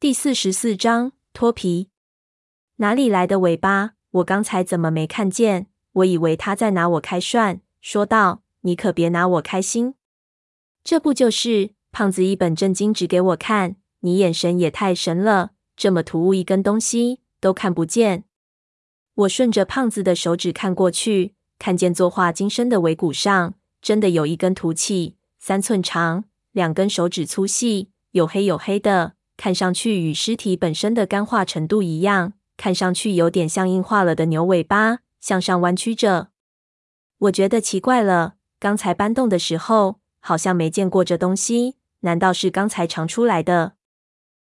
第四十四章脱皮。哪里来的尾巴？我刚才怎么没看见？我以为他在拿我开涮，说道：“你可别拿我开心。”这不就是？胖子一本正经指给我看。你眼神也太神了，这么突兀一根东西都看不见。我顺着胖子的手指看过去，看见作画金身的尾骨上真的有一根凸起，三寸长，两根手指粗细，有黑有黑的。看上去与尸体本身的干化程度一样，看上去有点像硬化了的牛尾巴，向上弯曲着。我觉得奇怪了，刚才搬动的时候好像没见过这东西，难道是刚才长出来的？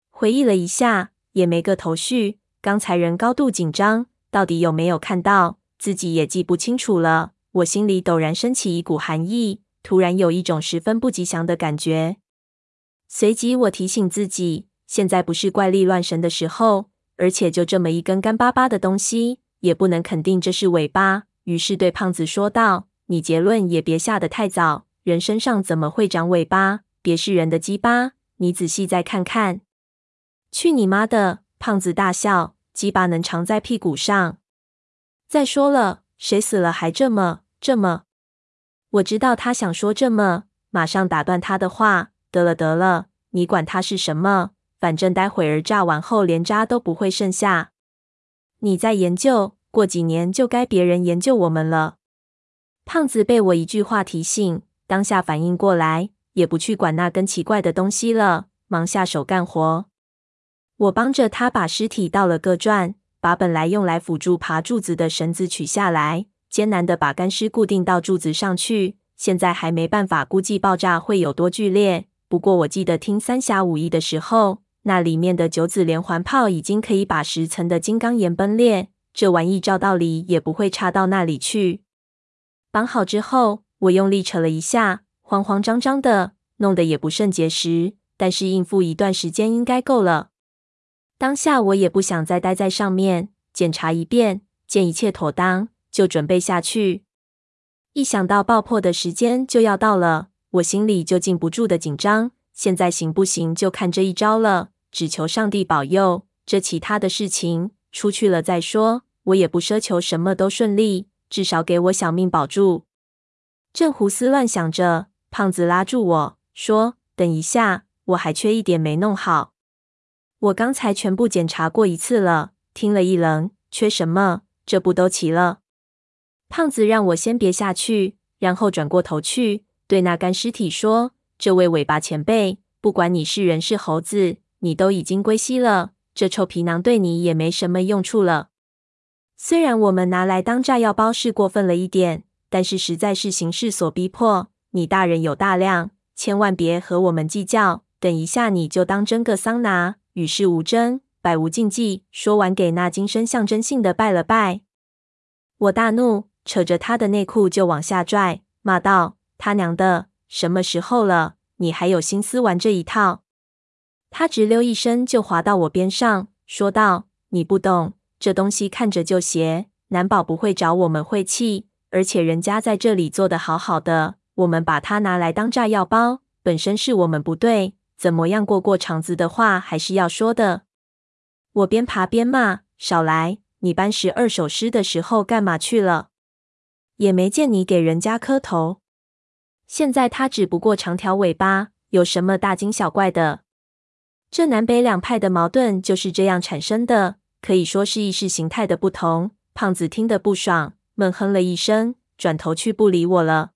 回忆了一下，也没个头绪。刚才人高度紧张，到底有没有看到，自己也记不清楚了。我心里陡然升起一股寒意，突然有一种十分不吉祥的感觉。随即，我提醒自己。现在不是怪力乱神的时候，而且就这么一根干巴巴的东西，也不能肯定这是尾巴。于是对胖子说道：“你结论也别下得太早，人身上怎么会长尾巴？别是人的鸡巴？你仔细再看看。”去你妈的！胖子大笑：“鸡巴能长在屁股上？再说了，谁死了还这么这么？”我知道他想说这么，马上打断他的话：“得了得了，你管他是什么。”反正待会儿炸完后，连渣都不会剩下。你再研究，过几年就该别人研究我们了。胖子被我一句话提醒，当下反应过来，也不去管那根奇怪的东西了，忙下手干活。我帮着他把尸体倒了个转，把本来用来辅助爬柱子的绳子取下来，艰难地把干尸固定到柱子上去。现在还没办法估计爆炸会有多剧烈，不过我记得听三侠五义的时候。那里面的九子连环炮已经可以把十层的金刚岩崩裂，这玩意照道理也不会差到那里去。绑好之后，我用力扯了一下，慌慌张张的，弄得也不甚结实，但是应付一段时间应该够了。当下我也不想再待在上面，检查一遍，见一切妥当，就准备下去。一想到爆破的时间就要到了，我心里就禁不住的紧张。现在行不行，就看这一招了。只求上帝保佑，这其他的事情出去了再说。我也不奢求什么都顺利，至少给我小命保住。正胡思乱想着，胖子拉住我说：“等一下，我还缺一点没弄好。我刚才全部检查过一次了。”听了一愣：“缺什么？这不都齐了？”胖子让我先别下去，然后转过头去对那干尸体说：“这位尾巴前辈，不管你是人是猴子。”你都已经归西了，这臭皮囊对你也没什么用处了。虽然我们拿来当炸药包是过分了一点，但是实在是形势所逼迫。你大人有大量，千万别和我们计较。等一下你就当蒸个桑拿，与世无争，百无禁忌。说完，给那金身象征性的拜了拜。我大怒，扯着他的内裤就往下拽，骂道：“他娘的，什么时候了，你还有心思玩这一套？”他直溜一声就滑到我边上，说道：“你不懂，这东西看着就邪，难保不会找我们晦气。而且人家在这里做得好好的，我们把它拿来当炸药包，本身是我们不对。怎么样过过场子的话，还是要说的。”我边爬边骂：“少来！你搬十二首诗的时候干嘛去了？也没见你给人家磕头。现在他只不过长条尾巴，有什么大惊小怪的？”这南北两派的矛盾就是这样产生的，可以说是意识形态的不同。胖子听得不爽，闷哼了一声，转头去不理我了。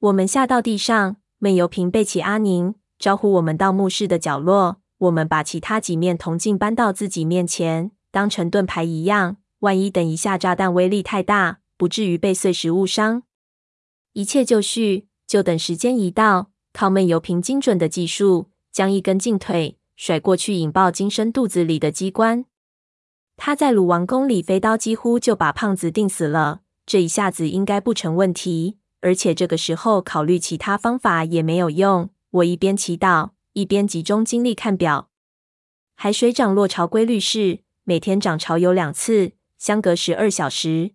我们下到地上，闷油瓶背起阿宁，招呼我们到墓室的角落。我们把其他几面铜镜搬到自己面前，当成盾牌一样。万一等一下炸弹威力太大，不至于被碎石误伤。一切就绪，就等时间一到，靠闷油瓶精准的技术。将一根劲腿甩过去，引爆金身肚子里的机关。他在鲁王宫里飞刀几乎就把胖子定死了，这一下子应该不成问题。而且这个时候考虑其他方法也没有用。我一边祈祷，一边集中精力看表。海水涨落潮规律是每天涨潮有两次，相隔十二小时。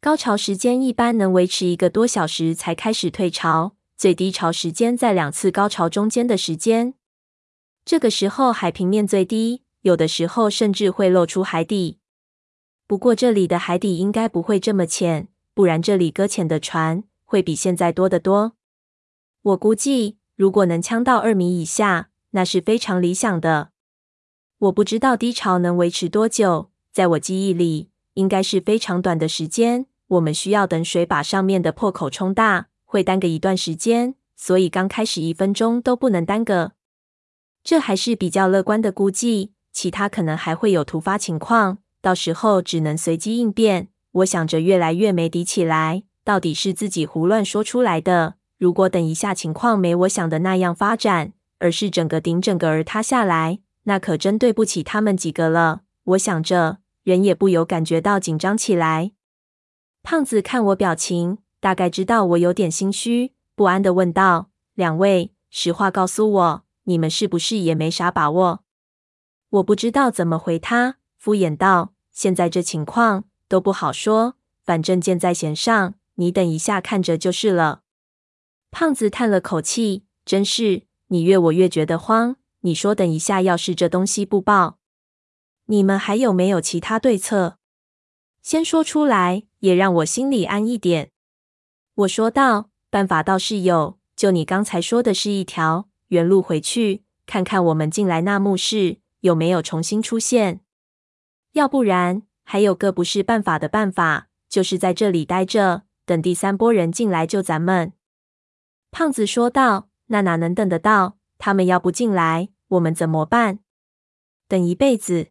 高潮时间一般能维持一个多小时才开始退潮。最低潮时间在两次高潮中间的时间。这个时候海平面最低，有的时候甚至会露出海底。不过这里的海底应该不会这么浅，不然这里搁浅的船会比现在多得多。我估计，如果能呛到二米以下，那是非常理想的。我不知道低潮能维持多久，在我记忆里，应该是非常短的时间。我们需要等水把上面的破口冲大，会耽搁一段时间，所以刚开始一分钟都不能耽搁。这还是比较乐观的估计，其他可能还会有突发情况。到时候只能随机应变。我想着越来越没底起来，到底是自己胡乱说出来的。如果等一下情况没我想的那样发展，而是整个顶整个儿塌下来，那可真对不起他们几个了。我想着，人也不由感觉到紧张起来。胖子看我表情，大概知道我有点心虚，不安地问道：“两位，实话告诉我，你们是不是也没啥把握？”我不知道怎么回他，敷衍道。现在这情况都不好说，反正箭在弦上，你等一下看着就是了。胖子叹了口气，真是，你越我越觉得慌。你说等一下要是这东西不爆，你们还有没有其他对策？先说出来，也让我心里安一点。我说道，办法倒是有，就你刚才说的是一条，原路回去，看看我们进来那墓室有没有重新出现。要不然，还有个不是办法的办法，就是在这里待着，等第三波人进来救咱们。胖子说道：“那哪能等得到？他们要不进来，我们怎么办？等一辈子，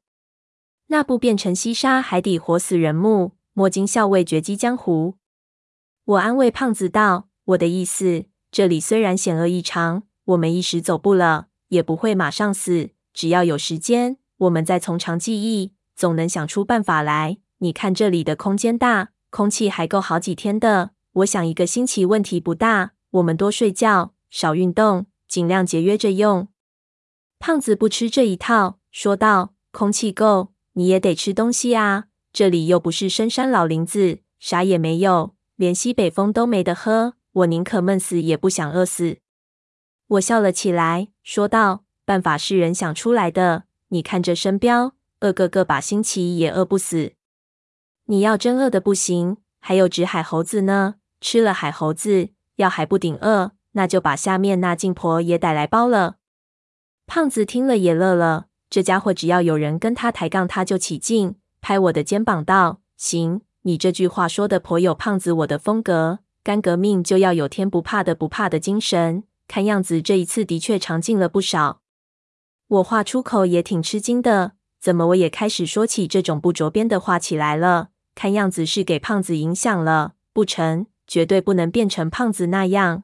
那不变成西沙海底活死人墓？摸金校尉绝迹江湖。”我安慰胖子道：“我的意思，这里虽然险恶异常，我们一时走不了，也不会马上死。只要有时间，我们再从长计议。”总能想出办法来。你看这里的空间大，空气还够好几天的。我想一个星期问题不大。我们多睡觉，少运动，尽量节约着用。胖子不吃这一套，说道：“空气够，你也得吃东西啊。这里又不是深山老林子，啥也没有，连西北风都没得喝。我宁可闷死，也不想饿死。”我笑了起来，说道：“办法是人想出来的。你看这身膘。”饿个个把星期也饿不死。你要真饿得不行，还有只海猴子呢。吃了海猴子，要还不顶饿，那就把下面那净婆也逮来包了。胖子听了也乐了，这家伙只要有人跟他抬杠，他就起劲，拍我的肩膀道：“行，你这句话说的颇有胖子我的风格。干革命就要有天不怕的不怕的精神。看样子这一次的确长进了不少。”我话出口也挺吃惊的。怎么我也开始说起这种不着边的话起来了？看样子是给胖子影响了，不成，绝对不能变成胖子那样。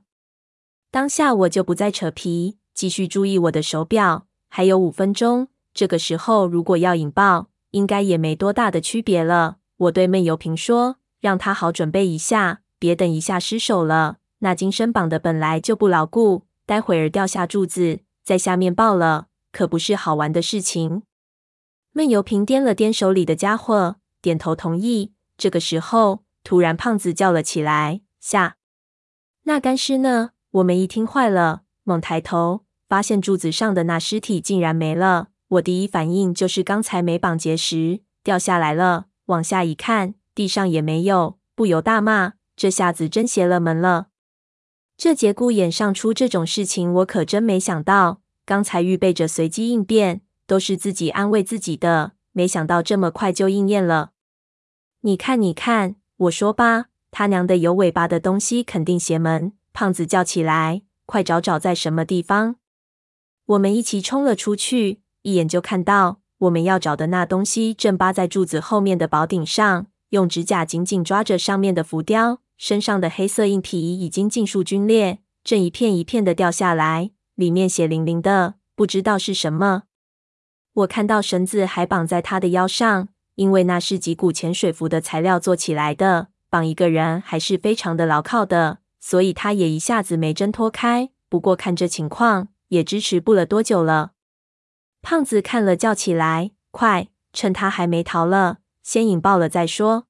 当下我就不再扯皮，继续注意我的手表，还有五分钟。这个时候如果要引爆，应该也没多大的区别了。我对闷油瓶说：“让他好准备一下，别等一下失手了。那金身绑的本来就不牢固，待会儿掉下柱子，在下面爆了，可不是好玩的事情。”闷油瓶掂了掂手里的家伙，点头同意。这个时候，突然胖子叫了起来：“下！那干尸呢？”我们一听坏了，猛抬头，发现柱子上的那尸体竟然没了。我第一反应就是刚才没绑结实掉下来了。往下一看，地上也没有，不由大骂：“这下子真邪了门了！这节骨眼上出这种事情，我可真没想到。刚才预备着随机应变。”都是自己安慰自己的，没想到这么快就应验了。你看，你看，我说吧，他娘的有尾巴的东西肯定邪门！胖子叫起来：“快找找在什么地方！”我们一起冲了出去，一眼就看到我们要找的那东西正扒在柱子后面的宝顶上，用指甲紧紧抓着上面的浮雕，身上的黑色硬皮已经尽数龟裂，正一片一片的掉下来，里面血淋淋的，不知道是什么。我看到绳子还绑在他的腰上，因为那是几股潜水服的材料做起来的，绑一个人还是非常的牢靠的，所以他也一下子没挣脱开。不过看这情况，也支持不了多久了。胖子看了，叫起来：“快，趁他还没逃了，先引爆了再说。”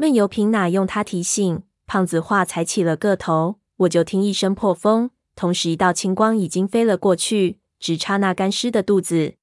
闷油瓶哪用他提醒，胖子话才起了个头，我就听一声破风，同时一道青光已经飞了过去。直插那干尸的肚子。